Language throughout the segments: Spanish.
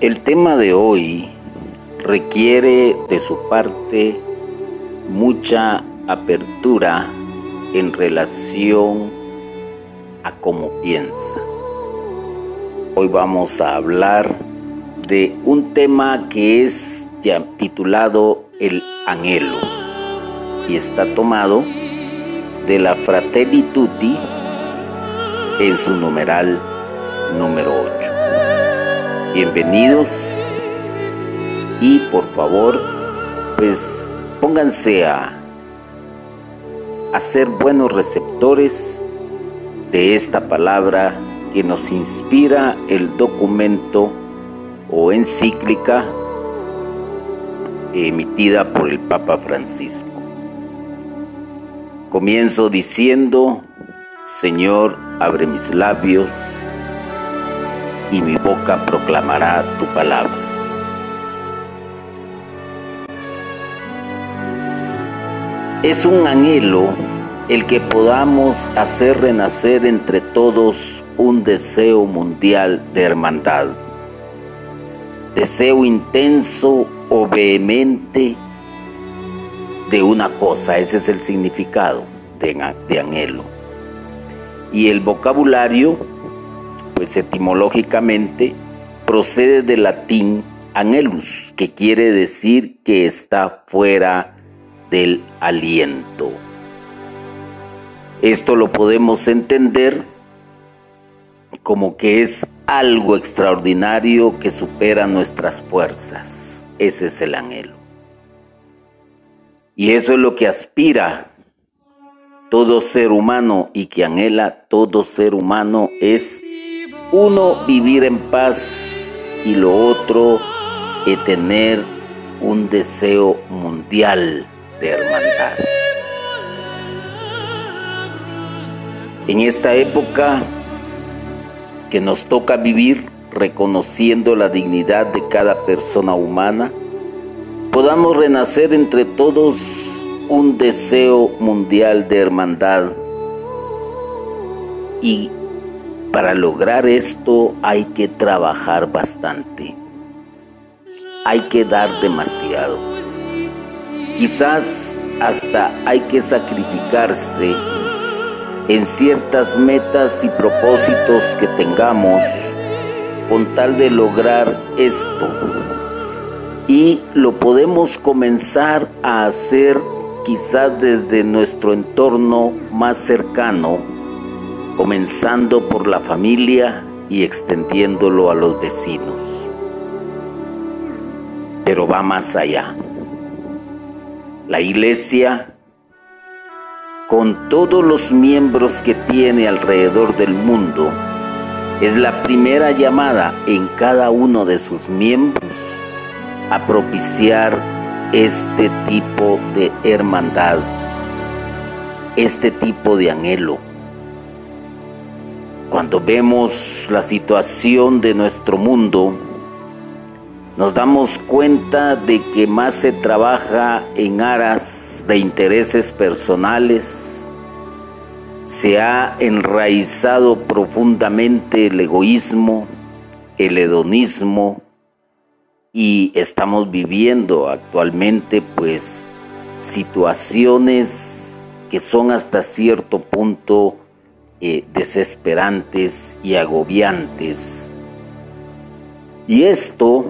El tema de hoy requiere de su parte mucha apertura en relación a cómo piensa. Hoy vamos a hablar de un tema que es ya titulado El anhelo y está tomado de la Fratelli Tutti en su numeral número 8. Bienvenidos y por favor, pues pónganse a, a ser buenos receptores de esta palabra que nos inspira el documento o encíclica emitida por el Papa Francisco. Comienzo diciendo, Señor, abre mis labios y mi boca proclamará tu palabra. Es un anhelo el que podamos hacer renacer entre todos un deseo mundial de hermandad. Deseo intenso o vehemente de una cosa, ese es el significado de, de anhelo. Y el vocabulario, pues etimológicamente, procede del latín anhelus, que quiere decir que está fuera del aliento. Esto lo podemos entender como que es algo extraordinario que supera nuestras fuerzas. Ese es el anhelo. Y eso es lo que aspira todo ser humano y que anhela todo ser humano es uno vivir en paz y lo otro es tener un deseo mundial de hermandad. En esta época que nos toca vivir reconociendo la dignidad de cada persona humana, podamos renacer entre todos un deseo mundial de hermandad. Y para lograr esto hay que trabajar bastante. Hay que dar demasiado. Quizás hasta hay que sacrificarse en ciertas metas y propósitos que tengamos con tal de lograr esto y lo podemos comenzar a hacer quizás desde nuestro entorno más cercano, comenzando por la familia y extendiéndolo a los vecinos. Pero va más allá. La iglesia, con todos los miembros que tiene alrededor del mundo, es la primera llamada en cada uno de sus miembros a propiciar este tipo de hermandad, este tipo de anhelo. Cuando vemos la situación de nuestro mundo, nos damos cuenta de que más se trabaja en aras de intereses personales, se ha enraizado profundamente el egoísmo, el hedonismo, y estamos viviendo actualmente pues situaciones que son hasta cierto punto eh, desesperantes y agobiantes. Y esto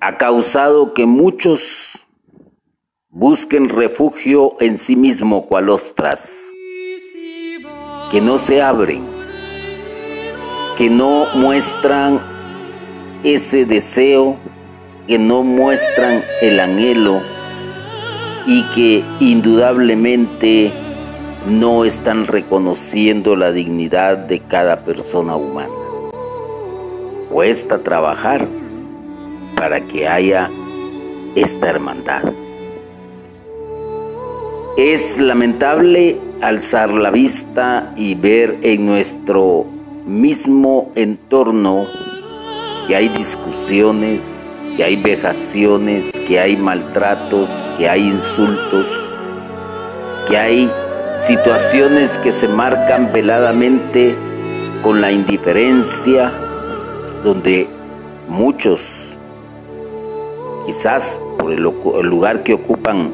ha causado que muchos busquen refugio en sí mismo cual ostras, que no se abren, que no muestran ese deseo que no muestran el anhelo y que indudablemente no están reconociendo la dignidad de cada persona humana. Cuesta trabajar para que haya esta hermandad. Es lamentable alzar la vista y ver en nuestro mismo entorno que hay discusiones, que hay vejaciones, que hay maltratos, que hay insultos, que hay situaciones que se marcan veladamente con la indiferencia, donde muchos, quizás por el, lugar que ocupan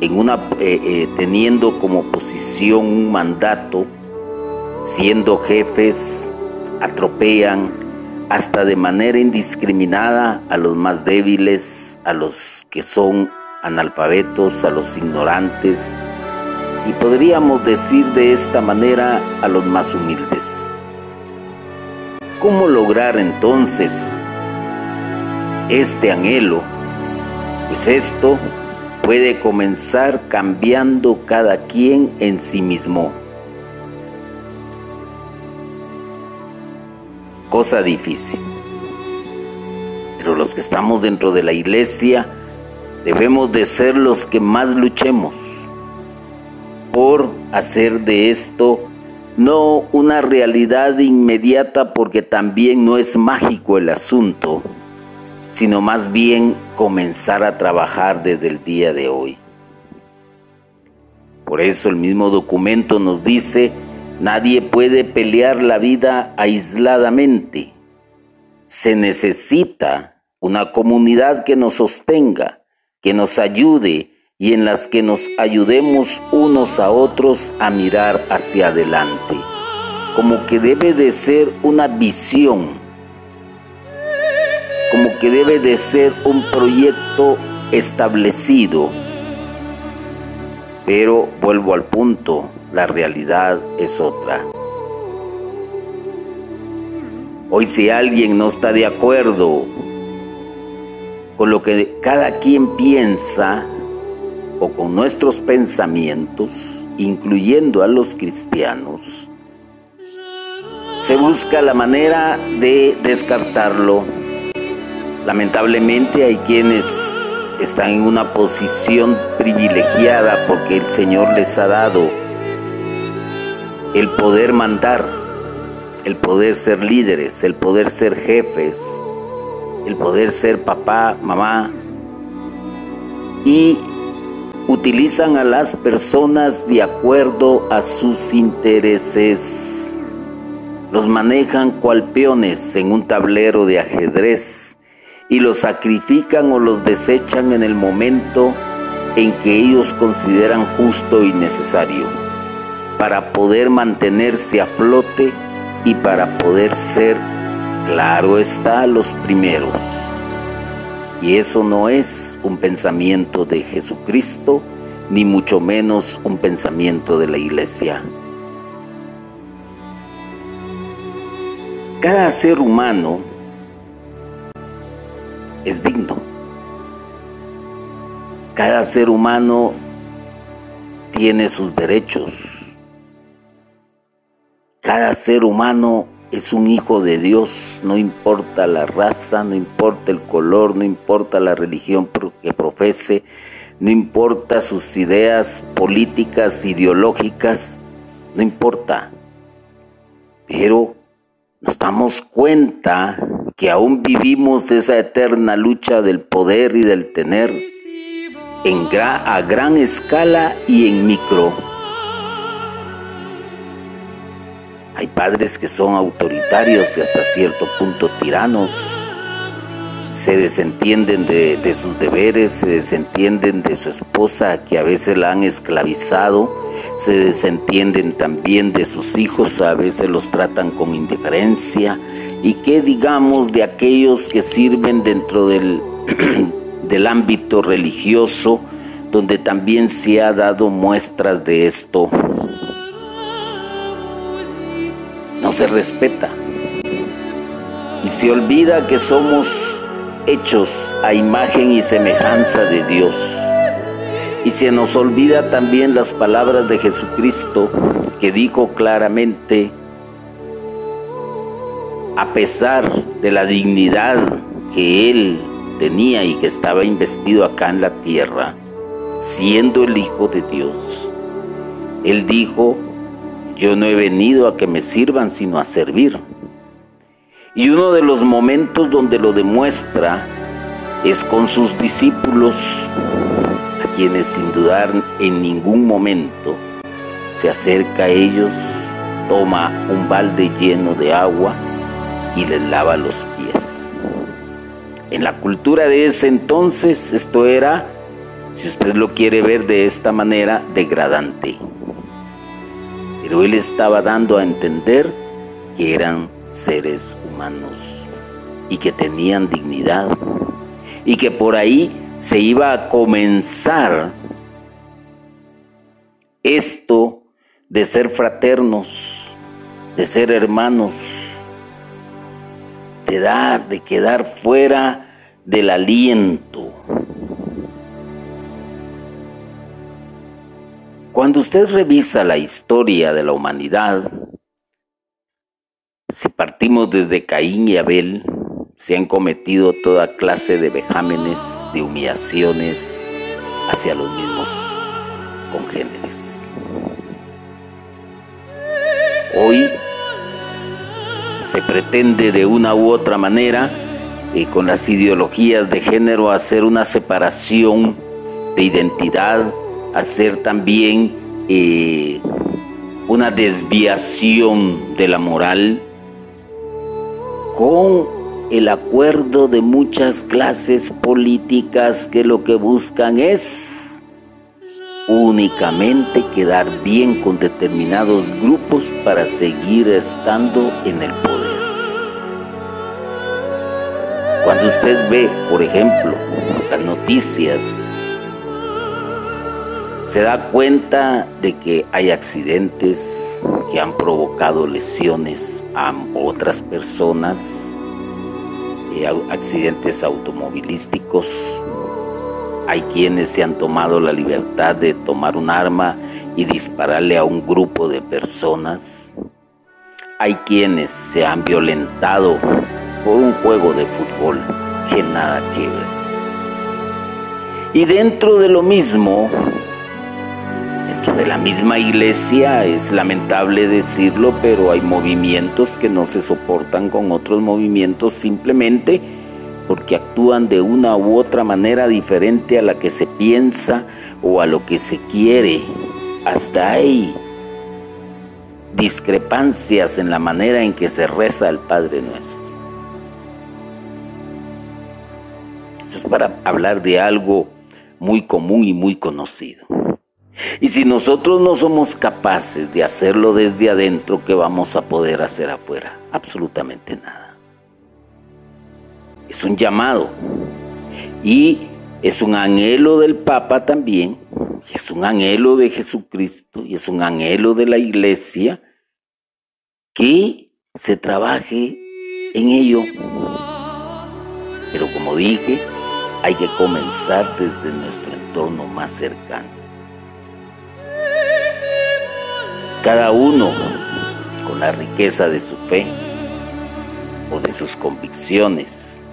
en una, eh, eh, teniendo como posición un mandato, siendo jefes, atropellan hasta de manera indiscriminada a los más débiles, a los que son analfabetos, a los ignorantes y podríamos decir de esta manera a los más humildes. ¿Cómo lograr entonces este anhelo? Pues esto puede comenzar cambiando cada quien en sí mismo. Cosa difícil. Pero los que estamos dentro de la iglesia debemos de ser los que más luchemos por hacer de esto no una realidad inmediata porque también no es mágico el asunto, sino más bien comenzar a trabajar desde el día de hoy. Por eso el mismo documento nos dice, nadie puede pelear la vida aisladamente. Se necesita una comunidad que nos sostenga, que nos ayude y en las que nos ayudemos unos a otros a mirar hacia adelante, como que debe de ser una visión, como que debe de ser un proyecto establecido. Pero vuelvo al punto, la realidad es otra. Hoy si alguien no está de acuerdo con lo que cada quien piensa, o con nuestros pensamientos, incluyendo a los cristianos, se busca la manera de descartarlo. Lamentablemente hay quienes están en una posición privilegiada porque el Señor les ha dado el poder mandar, el poder ser líderes, el poder ser jefes, el poder ser papá, mamá. Y utilizan a las personas de acuerdo a sus intereses. Los manejan cual peones en un tablero de ajedrez y los sacrifican o los desechan en el momento en que ellos consideran justo y necesario para poder mantenerse a flote y para poder ser, claro está, los primeros. Y eso no es un pensamiento de Jesucristo, ni mucho menos un pensamiento de la iglesia. Cada ser humano es digno. Cada ser humano tiene sus derechos. Cada ser humano es un hijo de Dios, no importa la raza, no importa el color, no importa la religión que profese, no importa sus ideas políticas, ideológicas, no importa. Pero nos damos cuenta que aún vivimos esa eterna lucha del poder y del tener en a gran escala y en micro Hay padres que son autoritarios y hasta cierto punto tiranos. Se desentienden de, sus deberes, se desentienden de su esposa que a veces la han esclavizado, se desentienden también de sus hijos, a veces los tratan con indiferencia. ¿Y qué digamos de aquellos que sirven dentro del, del ámbito religioso, donde también se ha dado muestras de esto? No se respeta. Y se olvida que somos hechos a imagen y semejanza de Dios. Y se nos olvida también las palabras de Jesucristo que dijo claramente, a pesar de la dignidad que Él tenía y que estaba investido acá en la tierra, siendo el Hijo de Dios, Él dijo, yo no he venido a que me sirvan, sino a servir. Y uno de los momentos donde lo demuestra es con sus discípulos, a quienes sin dudar en ningún momento se acerca a ellos, toma un balde lleno de agua y les lava los pies. En la cultura de ese entonces esto era, si usted lo quiere ver de esta manera, degradante. Pero él estaba dando a entender que eran seres humanos y que tenían dignidad y que por ahí se iba a comenzar esto de ser fraternos, de ser hermanos, de dar, de quedar fuera del aliento. Cuando usted revisa la historia de la humanidad, si partimos desde Caín y Abel, se han cometido toda clase de vejámenes, de humillaciones hacia los mismos congéneres. Hoy se pretende de una u otra manera y con las ideologías de género hacer una separación de identidad, hacer también eh, una desviación de la moral con el acuerdo de muchas clases políticas que lo que buscan es únicamente quedar bien con determinados grupos para seguir estando en el poder. Cuando usted ve, por ejemplo, las noticias, se da cuenta de que hay accidentes que han provocado lesiones a otras personas, eh, accidentes automovilísticos. Hay quienes se han tomado la libertad de tomar un arma y dispararle a un grupo de personas. Hay quienes se han violentado por un juego de fútbol que nada que ver. Y dentro de lo mismo, de la misma iglesia, es lamentable decirlo, pero hay movimientos que no se soportan con otros movimientos simplemente porque actúan de una u otra manera diferente a la que se piensa o a lo que se quiere. Hasta hay discrepancias en la manera en que se reza el Padre Nuestro. Esto es para hablar de algo muy común y muy conocido. Y si nosotros no somos capaces de hacerlo desde adentro, ¿qué vamos a poder hacer afuera? Absolutamente nada. Es un llamado. Y es un anhelo del Papa también. Es un anhelo de Jesucristo y es un anhelo de la iglesia que se trabaje en ello. Pero como dije, hay que comenzar desde nuestro entorno más cercano. Cada uno con la riqueza de su fe o de sus convicciones,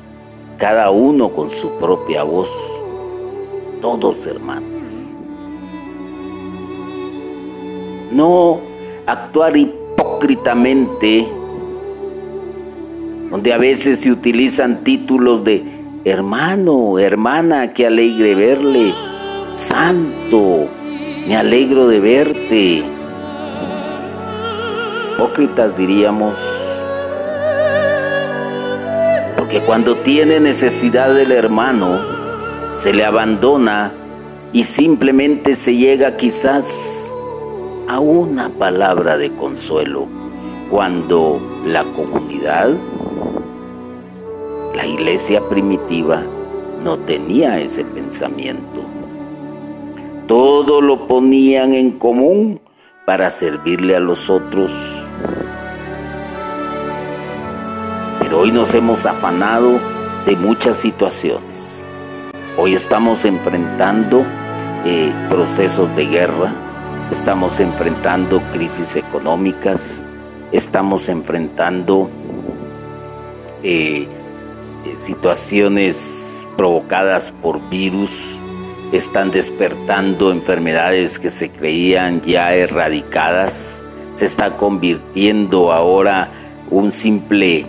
cada uno con su propia voz, todos hermanos. No actuar hipócritamente, donde a veces se utilizan títulos de hermano, hermana, qué alegre verle, santo, me alegro de verte hipócritas diríamos, porque cuando tiene necesidad del hermano, se le abandona y simplemente se llega quizás a una palabra de consuelo, cuando la comunidad, la iglesia primitiva, no tenía ese pensamiento. Todo lo ponían en común para servirle a los otros. Pero hoy nos hemos afanado de muchas situaciones. Hoy estamos enfrentando eh, procesos de guerra, estamos enfrentando crisis económicas, estamos enfrentando eh, eh, situaciones provocadas por virus, están despertando enfermedades que se creían ya erradicadas, se está convirtiendo ahora un simple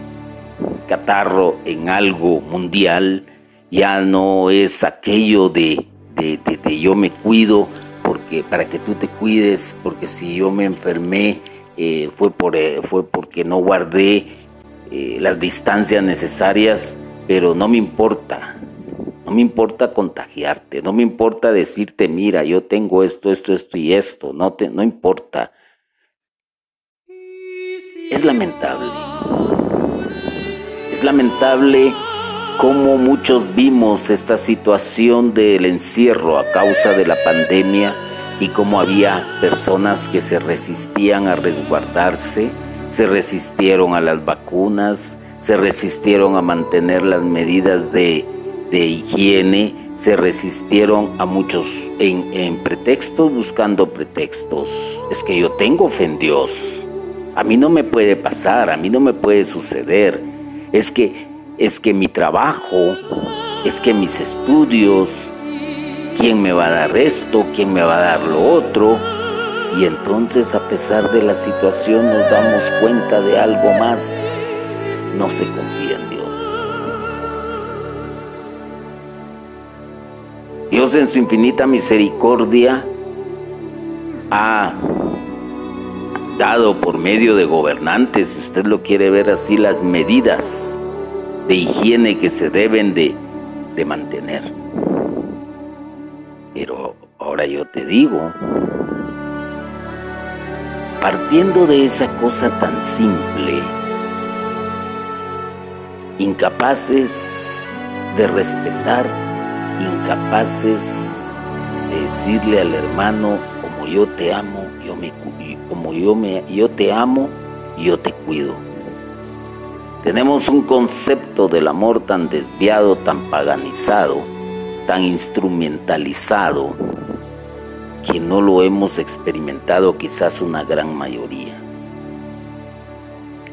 catarro en algo mundial, ya no es aquello de, de, yo me cuido porque para que tú te cuides, porque si yo me enfermé eh, fue, por, eh, fue porque no guardé eh, las distancias necesarias pero no me importa. No me importa contagiarte, no me importa decirte, mira, yo tengo esto, esto, esto y esto, no, te, no importa. Es lamentable. Es lamentable cómo muchos vimos esta situación del encierro a causa de la pandemia y cómo había personas que se resistían a resguardarse, se resistieron a las vacunas, se resistieron a mantener las medidas de, higiene, se resistieron a muchos en, en pretextos, buscando pretextos. Es que yo tengo fe en Dios. A mí no me puede pasar, a mí no me puede suceder. Es que es que mi trabajo, es que mis estudios, quién me va a dar esto, quién me va a dar lo otro. Y entonces a pesar de la situación nos damos cuenta de algo más, no se confía Dios en su infinita misericordia ha dado por medio de gobernantes, si usted lo quiere ver así, las medidas de higiene que se deben de, de mantener. Pero ahora yo te digo, partiendo de esa cosa tan simple, incapaces de respetar, incapaces de decirle al hermano, como yo te amo, yo me como yo me yo te amo, yo te cuido. Tenemos un concepto del amor tan desviado, tan paganizado, tan instrumentalizado, que no lo hemos experimentado quizás una gran mayoría.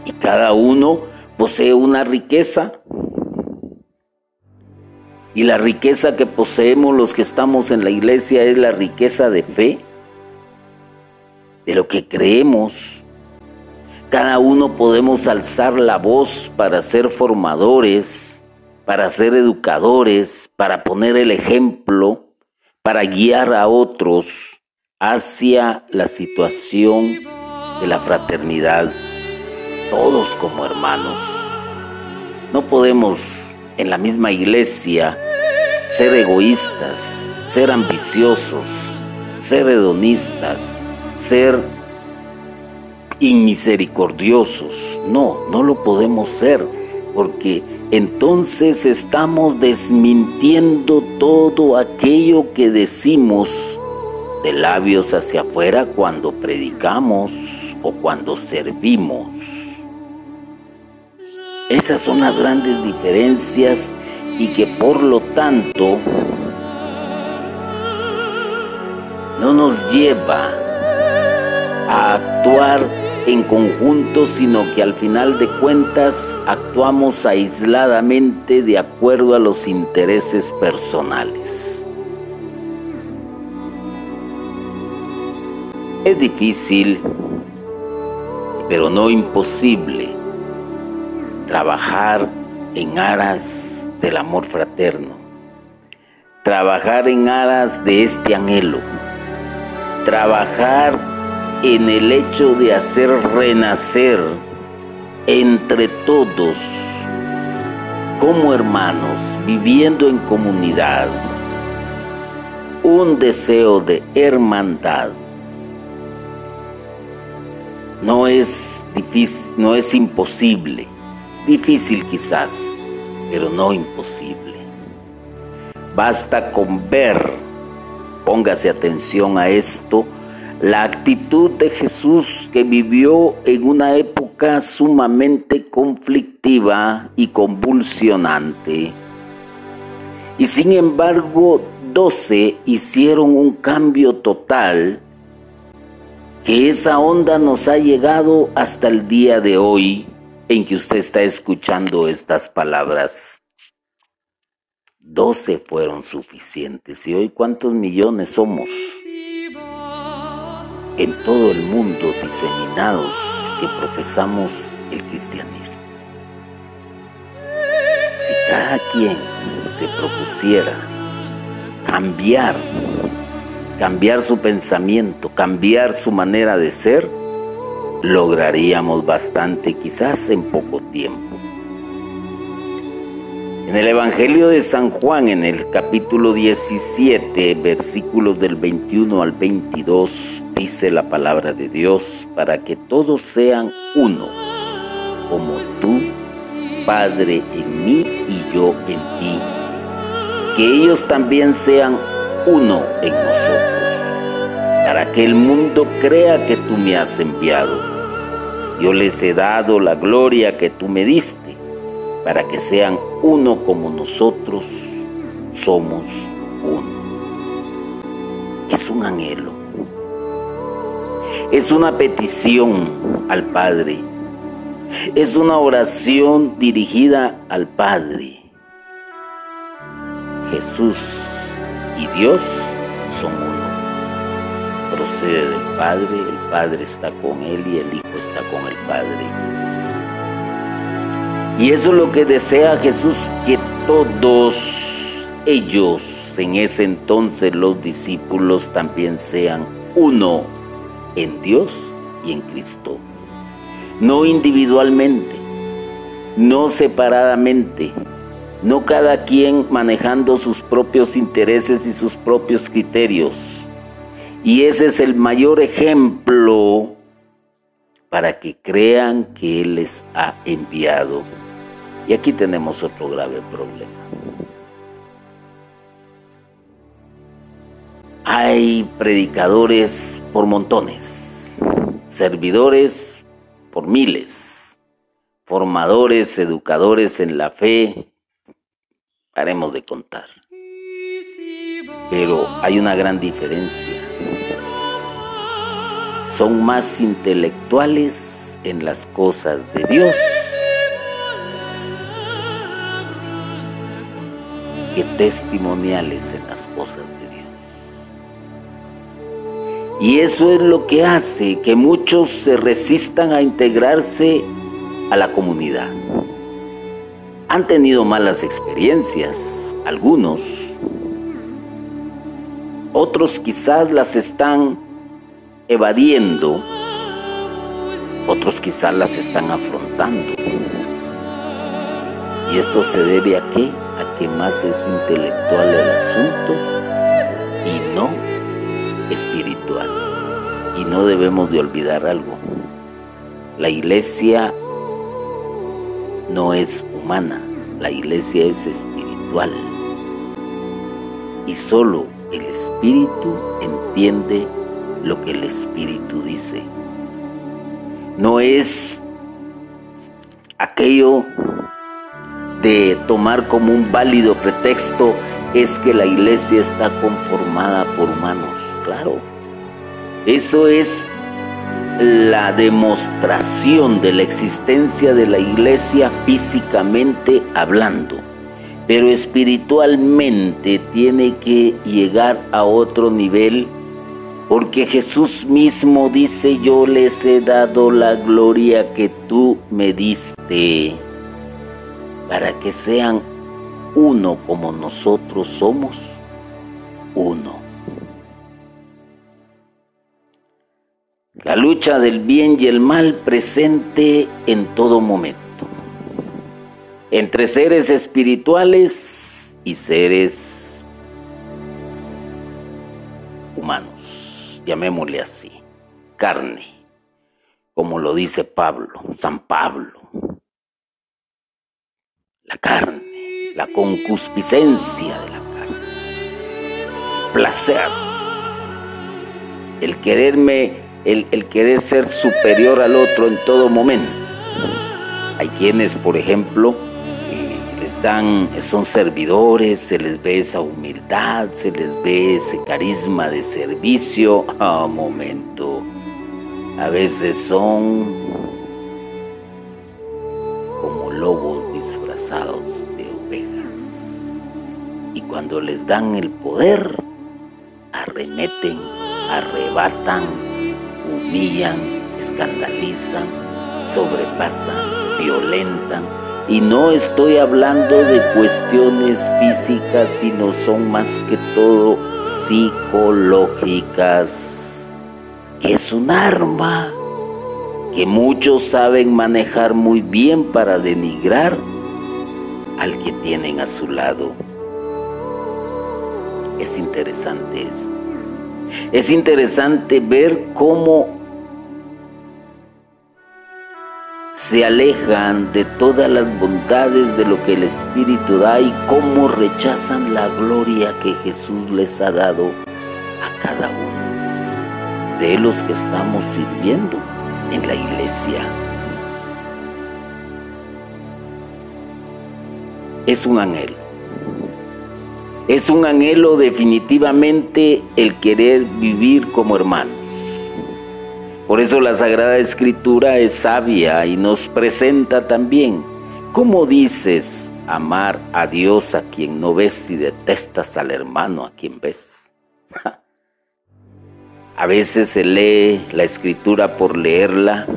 Y cada uno posee una riqueza. Y la riqueza que poseemos los que estamos en la iglesia es la riqueza de fe, de lo que creemos, cada uno podemos alzar la voz para ser formadores, para ser educadores, para poner el ejemplo, para guiar a otros hacia la situación de la fraternidad, todos como hermanos. No podemos en la misma iglesia ser egoístas, ser ambiciosos, ser hedonistas, ser inmisericordiosos. No, no lo podemos ser, porque entonces estamos desmintiendo todo aquello que decimos de labios hacia afuera cuando predicamos o cuando servimos. Esas son las grandes diferencias y que por lo tanto no nos lleva a actuar en conjunto, sino que al final de cuentas actuamos aisladamente de acuerdo a los intereses personales. Es difícil, pero no imposible, trabajar en aras del amor fraterno, trabajar en aras de este anhelo, trabajar en el hecho de hacer renacer entre todos como hermanos, viviendo en comunidad, un deseo de hermandad. No es difícil, no es imposible, difícil quizás, pero no imposible. Basta con ver, póngase atención a esto, la actitud de Jesús que vivió en una época sumamente conflictiva y convulsionante. Y sin embargo, doce hicieron un cambio total que esa onda nos ha llegado hasta el día de hoy en que usted está escuchando estas palabras. Doce fueron suficientes. ¿Y hoy cuántos millones somos? en todo el mundo diseminados que profesamos el cristianismo. Si cada quien se propusiera cambiar, cambiar su pensamiento, cambiar su manera de ser, lograríamos bastante quizás en poco tiempo. En el Evangelio de San Juan, en el capítulo 17, versículos del 21 al 22, dice la palabra de Dios, para que todos sean uno, como tú, Padre, en mí y yo en ti, que ellos también sean uno en nosotros, para que el mundo crea que tú me has enviado. Yo les he dado la gloria que tú me diste para que sean uno como nosotros somos uno. Es un anhelo, es una petición al Padre, es una oración dirigida al Padre. Jesús y Dios son uno. Procede del Padre, Padre está con Él y el Hijo está con el Padre. Y eso es lo que desea Jesús, que todos ellos, en ese entonces los discípulos, también sean uno en Dios y en Cristo. No individualmente, no separadamente, no cada quien manejando sus propios intereses y sus propios criterios. Y ese es el mayor ejemplo para que crean que Él les ha enviado. Y aquí tenemos otro grave problema. Hay predicadores por montones, servidores por miles, formadores, educadores en la fe, haremos de contar. Pero hay una gran diferencia. Son más intelectuales en las cosas de Dios que testimoniales en las cosas de Dios. Y eso es lo que hace que muchos se resistan a integrarse a la comunidad. Han tenido malas experiencias, algunos. Otros quizás las están evadiendo, otros quizás las están afrontando. ¿Y esto se debe a qué? A que más es intelectual el asunto y no espiritual. Y no debemos de olvidar algo. La iglesia no es humana, la iglesia es espiritual. Y solo el espíritu entiende lo que el espíritu dice. No es aquello de tomar como un válido pretexto es que la iglesia está conformada por humanos. Claro, eso es la demostración de la existencia de la iglesia físicamente hablando, pero espiritualmente tiene que llegar a otro nivel porque Jesús mismo dice, yo les he dado la gloria que tú me diste para que sean uno como nosotros somos uno. La lucha del bien y el mal presente en todo momento, entre seres espirituales y seres llamémosle así, carne, como lo dice Pablo, San Pablo. La carne, la concupiscencia de la carne, placer, el quererme, el, el querer ser superior al otro en todo momento. Hay quienes, por ejemplo, les dan, son servidores, se les ve esa humildad, se les ve ese carisma de servicio. A momento, a veces son como lobos disfrazados de ovejas. Y cuando les dan el poder, arremeten, arrebatan, humillan, escandalizan, sobrepasan, violentan. Y no estoy hablando de cuestiones físicas, sino son más que todo psicológicas, que es un arma que muchos saben manejar muy bien para denigrar al que tienen a su lado. Es interesante esto. Es interesante ver cómo se alejan de todas las bondades de lo que el Espíritu da y cómo rechazan la gloria que Jesús les ha dado a cada uno de los que estamos sirviendo en la iglesia. Es un anhelo. Es un anhelo definitivamente el querer vivir como hermanos. Por eso la Sagrada Escritura es sabia y nos presenta también cómo dices amar a Dios a quien no ves y detestas al hermano a quien ves. A veces se lee la escritura por leerla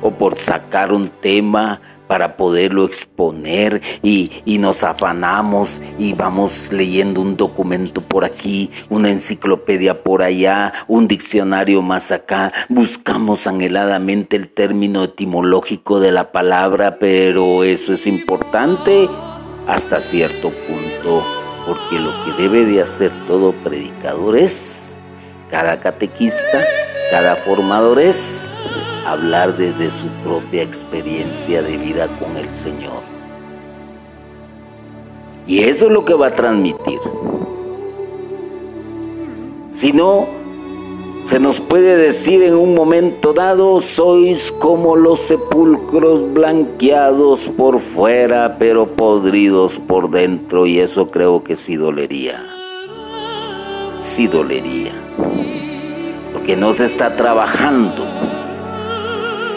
o por sacar un tema para poderlo exponer y, nos afanamos y vamos leyendo un documento por aquí, una enciclopedia por allá, un diccionario más acá, buscamos anheladamente el término etimológico de la palabra, pero eso es importante hasta cierto punto, porque lo que debe de hacer todo predicador es, cada catequista, cada formador es hablar desde su propia experiencia de vida con el Señor. Y eso es lo que va a transmitir. Si no, se nos puede decir en un momento dado, sois como los sepulcros blanqueados por fuera, pero podridos por dentro, y eso creo que sí dolería. Sí dolería. Porque no se está trabajando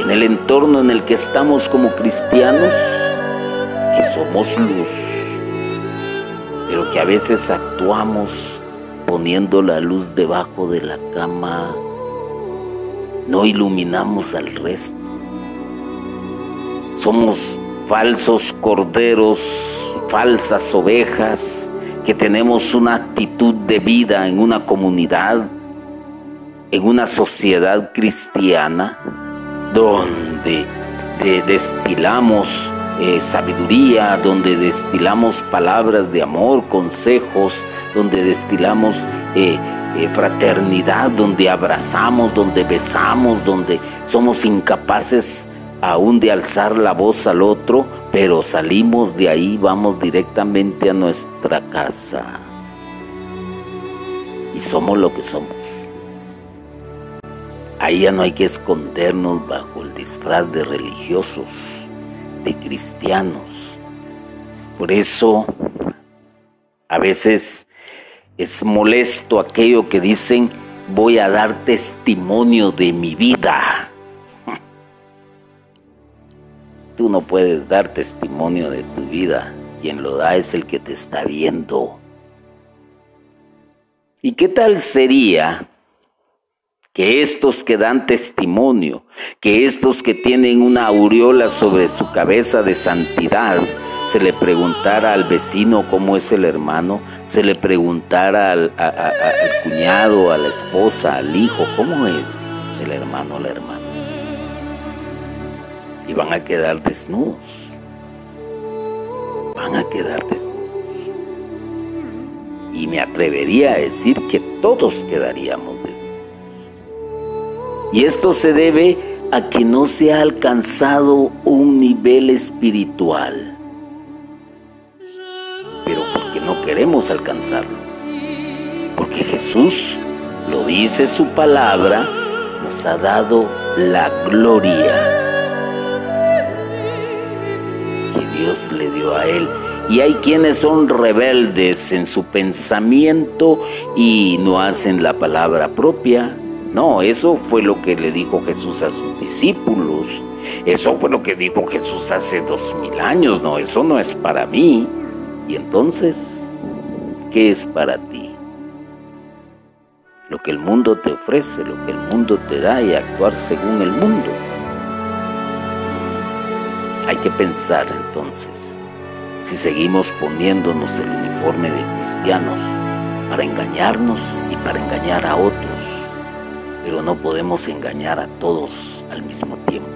en el entorno en el que estamos como cristianos, que somos luz, pero que a veces actuamos poniendo la luz debajo de la cama, no iluminamos al resto. Somos falsos corderos, falsas ovejas, que tenemos una actitud de vida en una comunidad, en una sociedad cristiana, donde destilamos eh, sabiduría, donde destilamos palabras de amor, consejos, donde destilamos eh, eh, fraternidad, donde abrazamos, donde besamos, donde somos incapaces aún de alzar la voz al otro, pero salimos de ahí, vamos directamente a nuestra casa. Y somos lo que somos. Ahí ya no hay que escondernos bajo el disfraz de religiosos, de cristianos. Por eso a veces es molesto aquello que dicen, voy a dar testimonio de mi vida. Tú no puedes dar testimonio de tu vida. Quien lo da es el que te está viendo. ¿Y qué tal sería que estos que dan testimonio, que estos que tienen una aureola sobre su cabeza de santidad, se le preguntara al vecino cómo es el hermano, se le preguntara al, cuñado, a la esposa, al hijo, cómo es el hermano o la hermana. Y van a quedar desnudos. Van a quedar desnudos. Y me atrevería a decir que todos quedaríamos desnudos. Y esto se debe a que no se ha alcanzado un nivel espiritual. Pero porque no queremos alcanzarlo. Porque Jesús, lo dice su palabra, nos ha dado la gloria Dios le dio a Él. Y hay quienes son rebeldes en su pensamiento y no hacen la palabra propia, no, eso fue lo que le dijo Jesús a sus discípulos. Eso fue lo que dijo Jesús hace dos mil años. No, eso no es para mí. Y entonces, ¿qué es para ti? Lo que el mundo te ofrece, lo que el mundo te da y actuar según el mundo. Hay que pensar entonces si seguimos poniéndonos el uniforme de cristianos para engañarnos y para engañar a otros pero no podemos engañar a todos al mismo tiempo.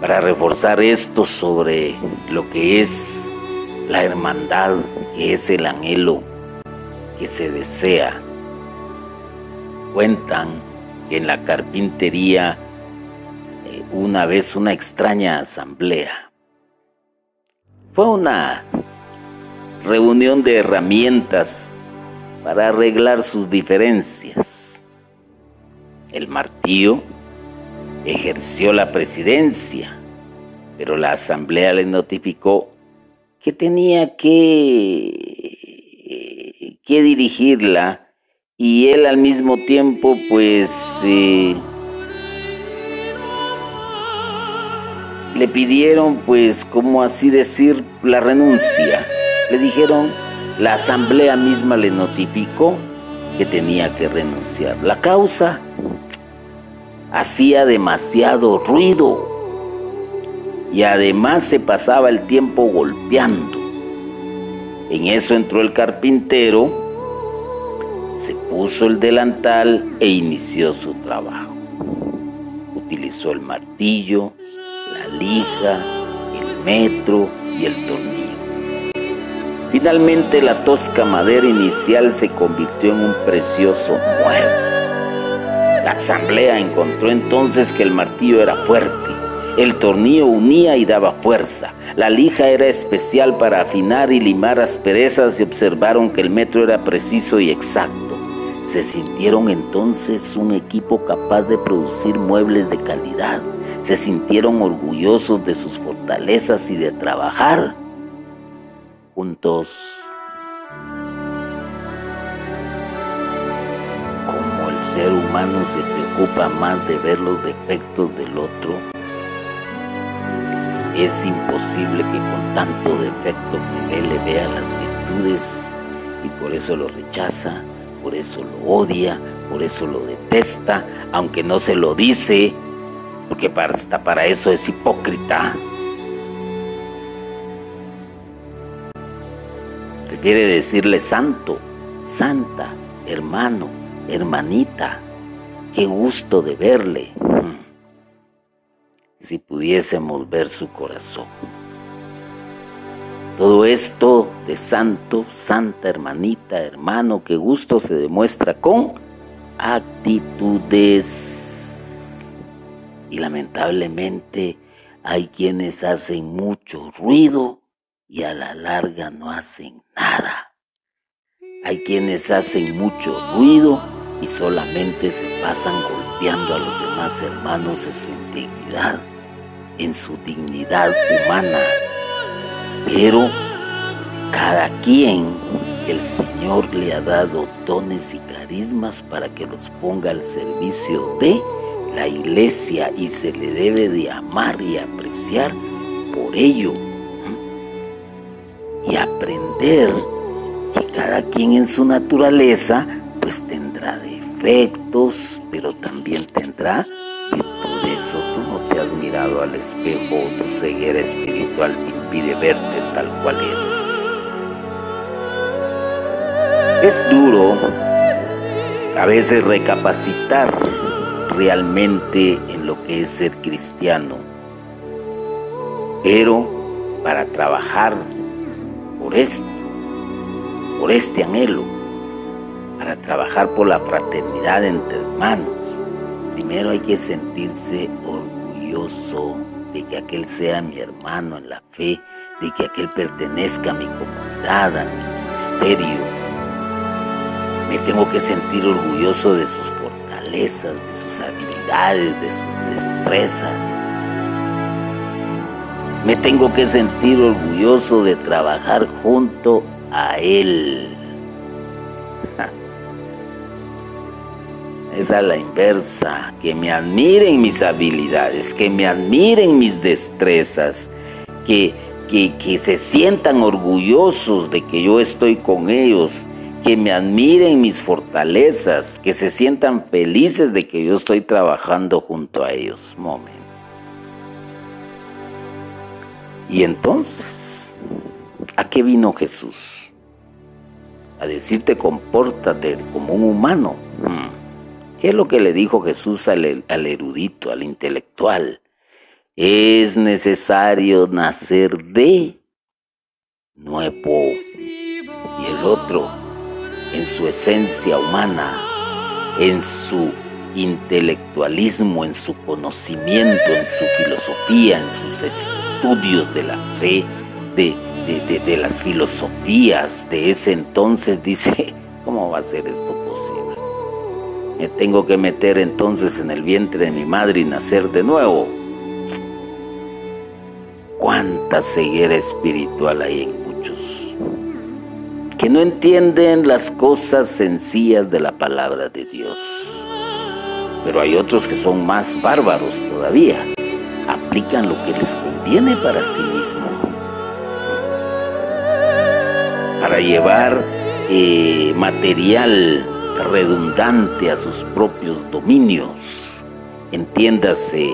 para reforzar esto sobre lo que es la hermandad, que es el anhelo que se desea. Cuentan que en la carpintería una vez una extraña asamblea. Fue una reunión de herramientas para arreglar sus diferencias. El martillo ejerció la presidencia, pero la asamblea le notificó que tenía que, que dirigirla y él al mismo tiempo pues eh, le pidieron pues como así decir la renuncia. Le dijeron, la asamblea misma le notificó que tenía que renunciar. La causa hacía demasiado ruido y además se pasaba el tiempo golpeando. En eso entró el carpintero, se puso el delantal e inició su trabajo. Utilizó el martillo, lija, el metro y el tornillo. Finalmente la tosca madera inicial se convirtió en un precioso mueble. La asamblea encontró entonces que el martillo era fuerte, el tornillo unía y daba fuerza, la lija era especial para afinar y limar asperezas y observaron que el metro era preciso y exacto. Se sintieron entonces un equipo capaz de producir muebles de calidad. Se sintieron orgullosos de sus fortalezas y de trabajar juntos. Como el ser humano se preocupa más de ver los defectos del otro, es imposible que con tanto defecto que él le vea las virtudes y por eso lo rechaza, por eso lo odia, por eso lo detesta, aunque no se lo dice, porque hasta para eso es hipócrita. Prefiere decirle santo, santa, hermano, hermanita. Qué gusto de verle. Hmm. Si pudiésemos ver su corazón. Todo esto de santo, santa, hermanita, hermano, qué gusto se demuestra con actitudes. Y lamentablemente hay quienes hacen mucho ruido y a la larga no hacen nada. Hay quienes hacen mucho ruido y solamente se pasan golpeando a los demás hermanos en su integridad, en su dignidad humana. Pero cada quien el Señor le ha dado dones y carismas para que los ponga al servicio de la iglesia y se le debe de amar y apreciar por ello y aprender que cada quien en su naturaleza pues tendrá defectos, pero también tendrá virtudes. O tú no te has mirado al espejo, tu ceguera espiritual te impide verte tal cual eres. Es duro a veces recapacitar realmente en lo que es ser cristiano, pero para trabajar por esto, por este anhelo, para trabajar por la fraternidad entre hermanos. Primero hay que sentirse orgulloso de que aquel sea mi hermano en la fe, de que aquel pertenezca a mi comunidad, a mi ministerio. Me tengo que sentir orgulloso de sus de sus habilidades, de sus destrezas. Me tengo que sentir orgulloso de trabajar junto a Él. Es la inversa, que me admiren mis habilidades, que me admiren mis destrezas, que, que, que se sientan orgullosos de que yo estoy con ellos, que me admiren mis fortalezas, que se sientan felices de que yo estoy trabajando junto a ellos. Momento. Y entonces, ¿a qué vino Jesús? A decirte compórtate como un humano. Hmm. ¿Qué es lo que le dijo Jesús al, al erudito, al intelectual? Es necesario nacer de nuevo. Y el otro, en su esencia humana, en su intelectualismo, en su conocimiento, en su filosofía, en sus estudios de la fe, de, las filosofías de ese entonces, dice, ¿cómo va a ser esto posible? Me tengo que meter entonces en el vientre de mi madre y nacer de nuevo. Cuánta ceguera espiritual hay en que no entienden las cosas sencillas de la palabra de Dios. Pero hay otros que son más bárbaros todavía. Aplican lo que les conviene para sí mismo. Para llevar eh, material redundante a sus propios dominios. Entiéndase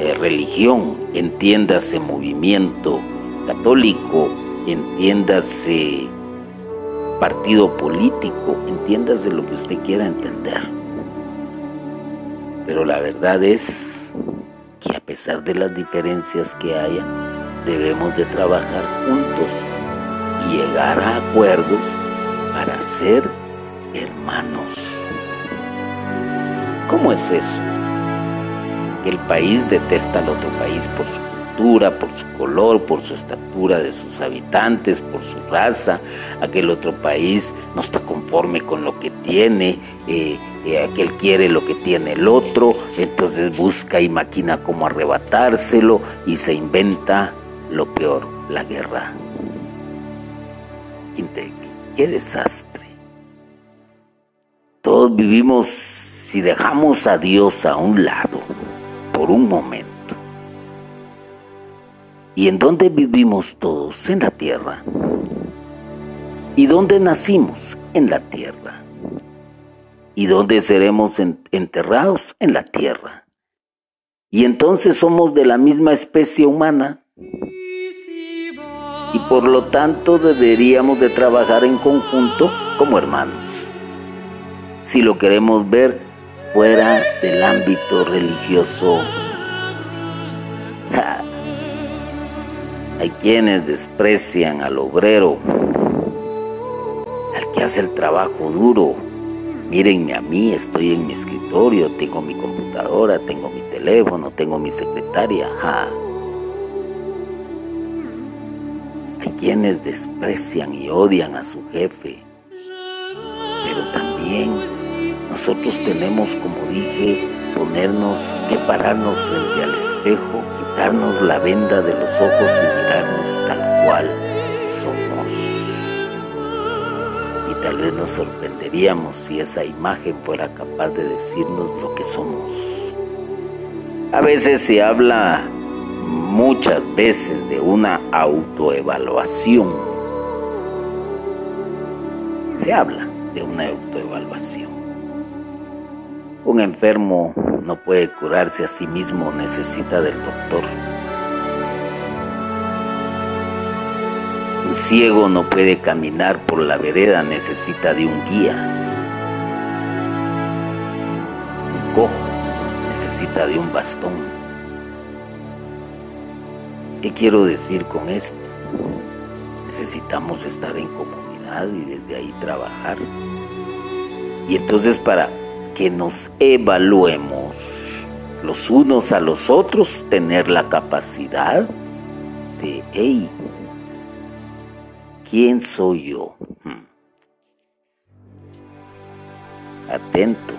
eh, religión, entiéndase movimiento católico, entiéndase partido político, entiéndase lo que usted quiera entender. Pero la verdad es que a pesar de las diferencias que haya, debemos de trabajar juntos y llegar a acuerdos para ser hermanos. ¿Cómo es eso? El país detesta al otro país por su por su color, por su estatura de sus habitantes, por su raza. Aquel otro país no está conforme con lo que tiene, eh, eh, aquel quiere lo que tiene el otro, entonces busca y maquina cómo arrebatárselo y se inventa lo peor, la guerra. Qué desastre. Todos vivimos si dejamos a Dios a un lado por un momento ¿Y en dónde vivimos todos? En la tierra. ¿Y dónde nacimos? En la tierra. ¿Y dónde seremos enterrados? En la tierra. Y entonces somos de la misma especie humana. Y por lo tanto deberíamos de trabajar en conjunto como hermanos. Si lo queremos ver fuera del ámbito religioso. Hay quienes desprecian al obrero, al que hace el trabajo duro. Mírenme a mí, estoy en mi escritorio, tengo mi computadora, tengo mi teléfono, tengo mi secretaria. Hay quienes desprecian y odian a su jefe, pero también nosotros tenemos, como dije, ponernos que pararnos frente al espejo, quitarnos la venda de los ojos y mirarnos tal cual somos. Y tal vez nos sorprenderíamos si esa imagen fuera capaz de decirnos lo que somos. A veces se habla muchas veces de una autoevaluación. Se habla de una autoevaluación. Un enfermo no puede curarse a sí mismo, necesita del doctor. Un ciego no puede caminar por la vereda, necesita de un guía. Un cojo necesita de un bastón. ¿Qué quiero decir con esto? Necesitamos estar en comunidad y desde ahí trabajar. Y entonces para que nos evaluemos los unos a los otros, tener la capacidad de, hey, ¿quién soy yo? Hmm. Atento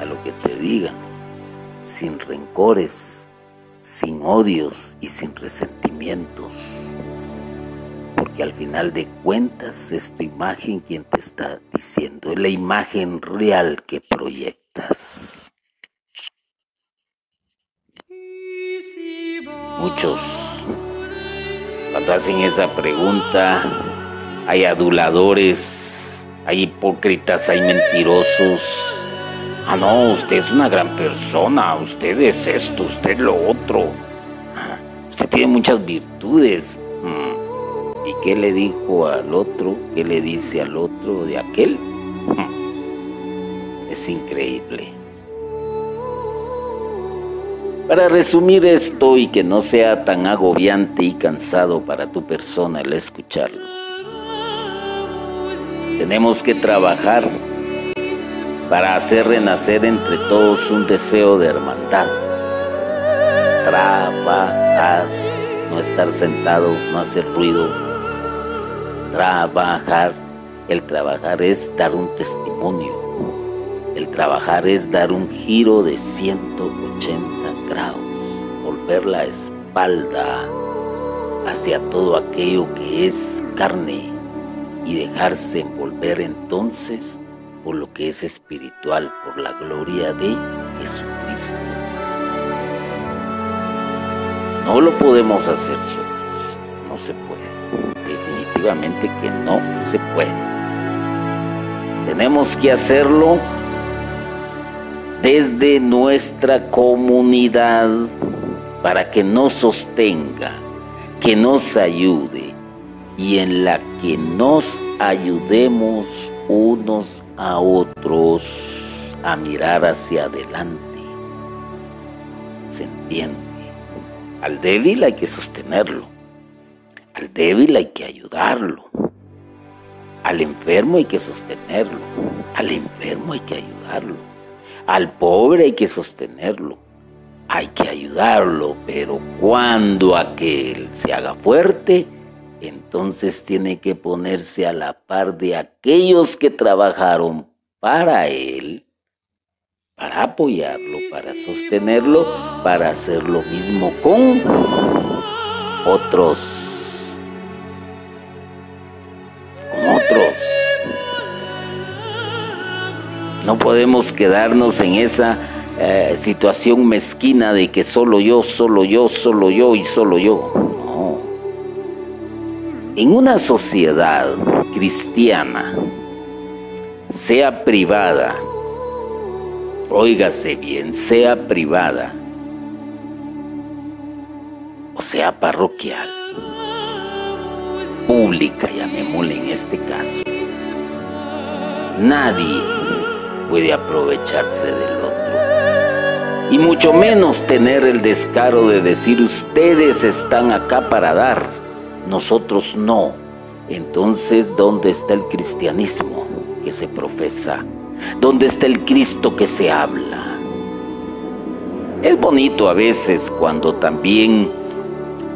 a lo que te digan, sin rencores, sin odios y sin resentimientos porque al final de cuentas es tu imagen quien te está diciendo, es la imagen real que proyectas. Muchos, cuando hacen esa pregunta, hay aduladores, hay hipócritas, hay mentirosos. Ah, no, usted es una gran persona, usted es esto, usted lo otro. Ah, usted tiene muchas virtudes. Mm. ¿Y qué le dijo al otro? ¿Qué le dice al otro de aquel? Es increíble. Para resumir esto y que no sea tan agobiante y cansado para tu persona el escucharlo, tenemos que trabajar para hacer renacer entre todos un deseo de hermandad. Trabajar, no estar sentado, no hacer ruido. Trabajar, el trabajar es dar un testimonio. El trabajar es dar un giro de 180 volver la espalda hacia todo aquello que es carne y dejarse envolver entonces por lo que es espiritual, por la gloria de Jesucristo. No lo podemos hacer solos, no se puede, definitivamente que no se puede. Tenemos que hacerlo desde nuestra comunidad para que nos sostenga, que nos ayude y en la que nos ayudemos unos a otros a mirar hacia adelante. ¿Se entiende? Al débil hay que sostenerlo, al débil hay que ayudarlo, al enfermo hay que sostenerlo, al enfermo hay que ayudarlo al pobre hay que sostenerlo, hay que ayudarlo, pero cuando aquel se haga fuerte, entonces tiene que ponerse a la par de aquellos que trabajaron para él, para apoyarlo, para sostenerlo, para hacer lo mismo con otros. No podemos quedarnos en esa eh, situación mezquina de que solo yo, solo yo, solo yo y solo yo. No. En una sociedad cristiana, sea privada, óigase bien, sea privada o sea parroquial, pública, llamémosle en este caso, nadie puede aprovecharse del otro. Y mucho menos tener el descaro de decir ustedes están acá para dar, nosotros no. Entonces, ¿dónde está el cristianismo que se profesa? ¿Dónde está el Cristo que se habla? Es bonito a veces cuando también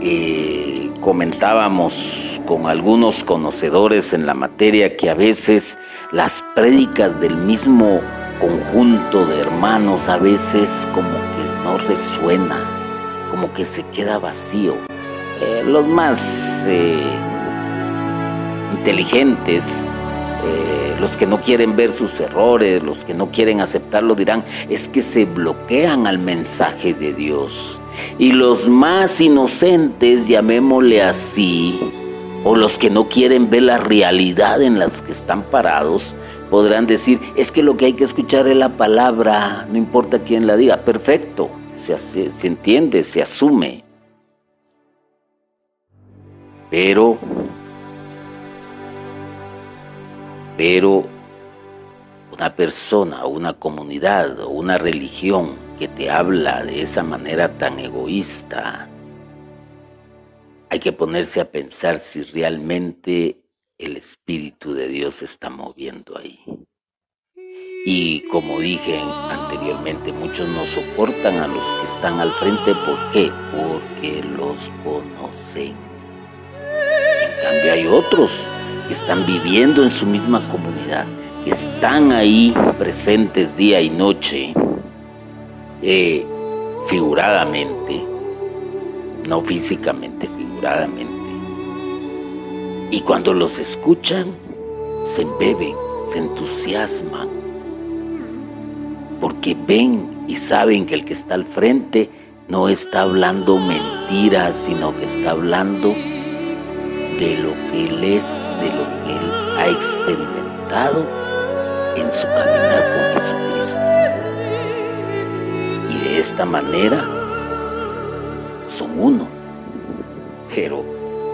eh, comentábamos con algunos conocedores en la materia que a veces las prédicas del mismo conjunto de hermanos a veces como que no resuena, como que se queda vacío. Eh, los más eh, inteligentes, eh, los que no quieren ver sus errores, los que no quieren aceptarlo, dirán, es que se bloquean al mensaje de Dios. Y los más inocentes, llamémosle así, o los que no quieren ver la realidad en las que están parados, podrán decir, es que lo que hay que escuchar es la palabra, no importa quién la diga, perfecto, se, se entiende, se asume. Pero, pero una persona una comunidad o una religión que te habla de esa manera tan egoísta, hay que ponerse a pensar si realmente el Espíritu de Dios se está moviendo ahí. Y como dije anteriormente, muchos no soportan a los que están al frente. ¿Por qué? Porque los conocen. En cambio hay otros que están viviendo en su misma comunidad, que están ahí presentes día y noche, eh, figuradamente, no físicamente, y cuando los escuchan, se embeben, se entusiasman, porque ven y saben que el que está al frente no está hablando mentiras, sino que está hablando de lo que él es, de lo que él ha experimentado en su caminar con Jesucristo. Y de esta manera son uno pero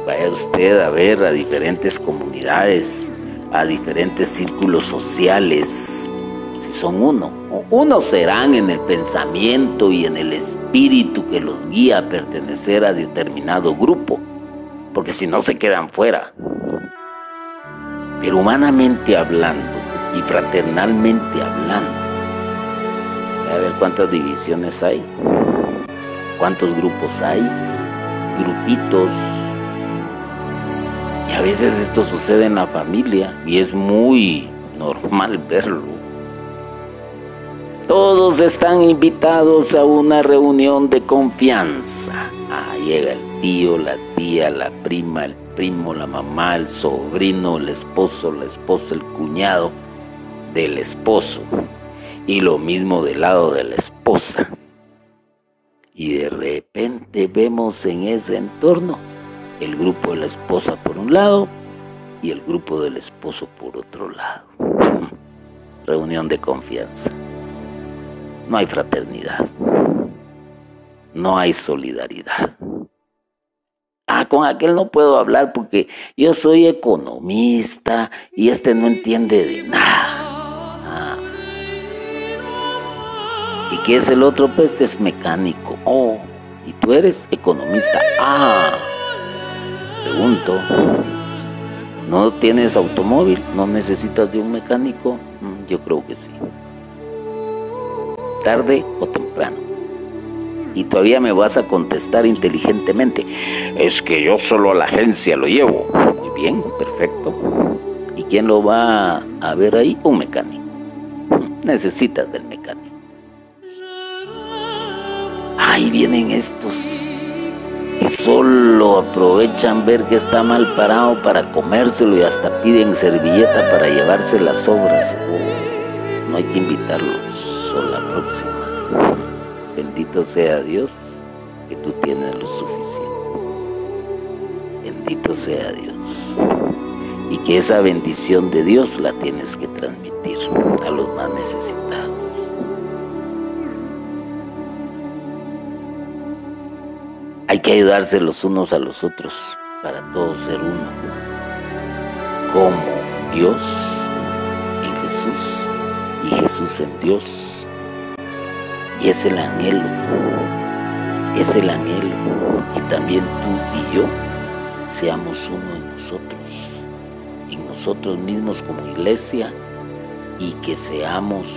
vaya usted a ver a diferentes comunidades, a diferentes círculos sociales si son uno. Uno serán en el pensamiento y en el espíritu que los guía a pertenecer a determinado grupo, porque si no se quedan fuera. Pero humanamente hablando y fraternalmente hablando, a ver cuántas divisiones hay, cuántos grupos hay, grupitos. Y a veces esto sucede en la familia y es muy normal verlo. Todos están invitados a una reunión de confianza. Ah, llega el tío, la tía, la prima, el primo, la mamá, el sobrino, el esposo, la esposa, el cuñado del esposo. Y lo mismo del lado de la esposa. Y de repente vemos en ese entorno el grupo de la esposa por un lado y el grupo del esposo por otro lado. Reunión de confianza no hay fraternidad, no hay solidaridad. Ah, con aquel no puedo hablar porque yo soy economista y este no entiende de nada. Ah. ¿Y qué es el otro? Pues es mecánico. Oh, y tú eres economista. Ah, pregunto. ¿No tienes automóvil? ¿No necesitas de un mecánico? Mm, yo creo que sí tarde o temprano. Y todavía me vas a contestar inteligentemente, es que yo solo a la agencia lo llevo. Muy bien, perfecto. ¿Y quién lo va a ver ahí? Un mecánico. Necesitas del mecánico. Ahí vienen estos que solo aprovechan ver que está mal parado para comérselo y hasta piden servilleta para llevarse las obras. no hay que invitarlos la próxima. Bendito sea Dios que tú tienes lo suficiente. Bendito sea Dios. Y que esa bendición de Dios la tienes que transmitir a los más necesitados. Hay que ayudarse los unos a los otros para todos ser uno. Como Dios en Jesús y Jesús en Dios y es el anhelo, es el anhelo. Que también tú y yo seamos uno en nosotros, en nosotros mismos como iglesia y que seamos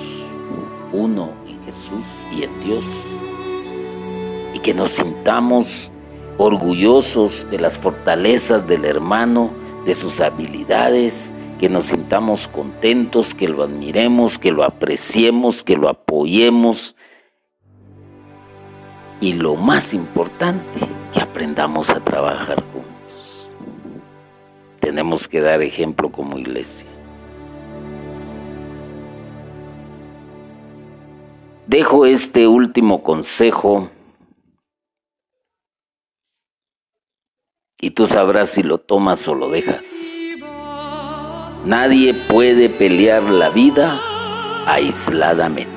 uno en Jesús y en Dios. Y que nos sintamos orgullosos de las fortalezas del hermano, de sus habilidades, que nos sintamos contentos, que lo admiremos, que lo apreciemos, que lo apoyemos, y lo más importante, que aprendamos a trabajar juntos. Tenemos que dar ejemplo como iglesia. Dejo este último consejo y tú sabrás si lo tomas o lo dejas. Nadie puede pelear la vida aisladamente.